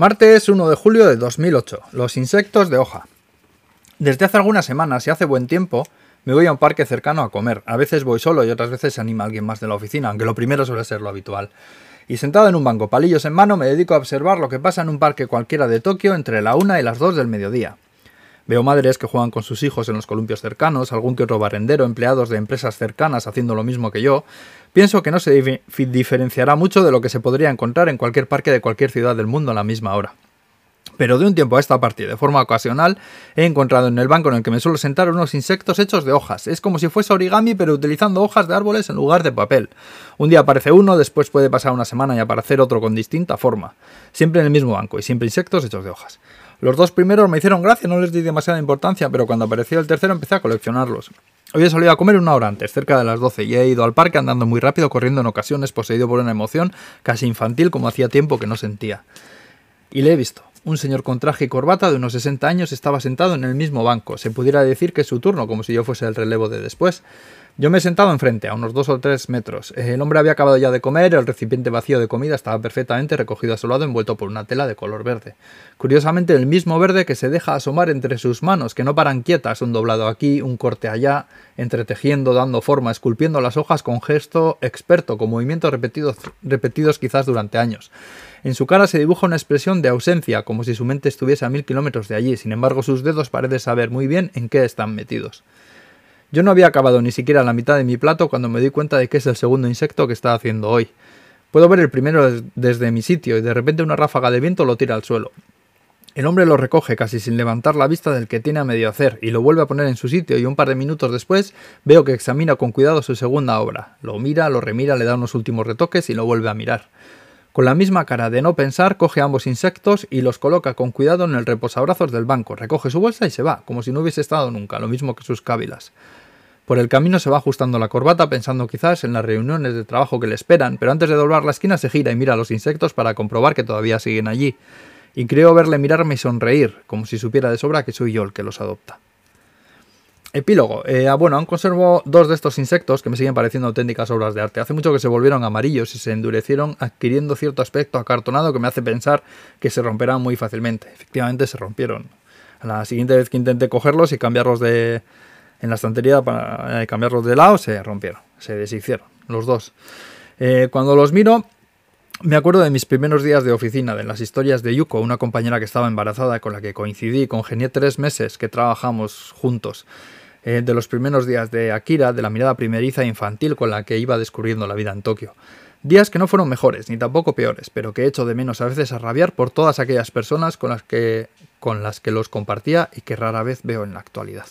Martes 1 de julio de 2008. Los insectos de hoja. Desde hace algunas semanas, y hace buen tiempo, me voy a un parque cercano a comer. A veces voy solo y otras veces se anima alguien más de la oficina, aunque lo primero suele ser lo habitual. Y sentado en un banco, palillos en mano, me dedico a observar lo que pasa en un parque cualquiera de Tokio entre la una y las 2 del mediodía. Veo madres que juegan con sus hijos en los columpios cercanos, algún que otro barrendero, empleados de empresas cercanas haciendo lo mismo que yo. Pienso que no se diferenciará mucho de lo que se podría encontrar en cualquier parque de cualquier ciudad del mundo a la misma hora. Pero de un tiempo a esta parte, de forma ocasional, he encontrado en el banco en el que me suelo sentar unos insectos hechos de hojas. Es como si fuese origami, pero utilizando hojas de árboles en lugar de papel. Un día aparece uno, después puede pasar una semana y aparecer otro con distinta forma. Siempre en el mismo banco y siempre insectos hechos de hojas. Los dos primeros me hicieron gracia, no les di demasiada importancia, pero cuando apareció el tercero empecé a coleccionarlos. Hoy he salido a comer una hora antes, cerca de las 12, y he ido al parque andando muy rápido, corriendo en ocasiones, poseído por una emoción casi infantil como hacía tiempo que no sentía. Y le he visto. Un señor con traje y corbata de unos 60 años estaba sentado en el mismo banco. Se pudiera decir que es su turno, como si yo fuese el relevo de después. Yo me he sentado enfrente, a unos dos o tres metros. El hombre había acabado ya de comer, el recipiente vacío de comida estaba perfectamente recogido a su lado envuelto por una tela de color verde. Curiosamente, el mismo verde que se deja asomar entre sus manos, que no paran quietas, un doblado aquí, un corte allá, entretejiendo, dando forma, esculpiendo las hojas con gesto experto, con movimientos repetidos, repetidos quizás durante años. En su cara se dibuja una expresión de ausencia, como si su mente estuviese a mil kilómetros de allí, sin embargo sus dedos parecen saber muy bien en qué están metidos. Yo no había acabado ni siquiera la mitad de mi plato cuando me di cuenta de que es el segundo insecto que está haciendo hoy. Puedo ver el primero desde mi sitio y de repente una ráfaga de viento lo tira al suelo. El hombre lo recoge casi sin levantar la vista del que tiene a medio hacer y lo vuelve a poner en su sitio y un par de minutos después veo que examina con cuidado su segunda obra. Lo mira, lo remira, le da unos últimos retoques y lo vuelve a mirar. Con la misma cara de no pensar, coge ambos insectos y los coloca con cuidado en el reposabrazos del banco, recoge su bolsa y se va, como si no hubiese estado nunca, lo mismo que sus cávilas. Por el camino se va ajustando la corbata pensando quizás en las reuniones de trabajo que le esperan, pero antes de doblar la esquina se gira y mira a los insectos para comprobar que todavía siguen allí. Y creo verle mirarme y sonreír, como si supiera de sobra que soy yo el que los adopta. Epílogo. Eh, ah, bueno, aún conservo dos de estos insectos que me siguen pareciendo auténticas obras de arte. Hace mucho que se volvieron amarillos y se endurecieron adquiriendo cierto aspecto acartonado que me hace pensar que se romperán muy fácilmente. Efectivamente se rompieron. A la siguiente vez que intenté cogerlos y cambiarlos de, en la estantería para eh, cambiarlos de lado, se rompieron, se deshicieron, los dos. Eh, cuando los miro, me acuerdo de mis primeros días de oficina, de las historias de Yuko, una compañera que estaba embarazada con la que coincidí, congenié tres meses que trabajamos juntos. Eh, de los primeros días de Akira, de la mirada primeriza infantil con la que iba descubriendo la vida en Tokio. Días que no fueron mejores, ni tampoco peores, pero que he hecho de menos a veces a rabiar por todas aquellas personas con las que, con las que los compartía y que rara vez veo en la actualidad.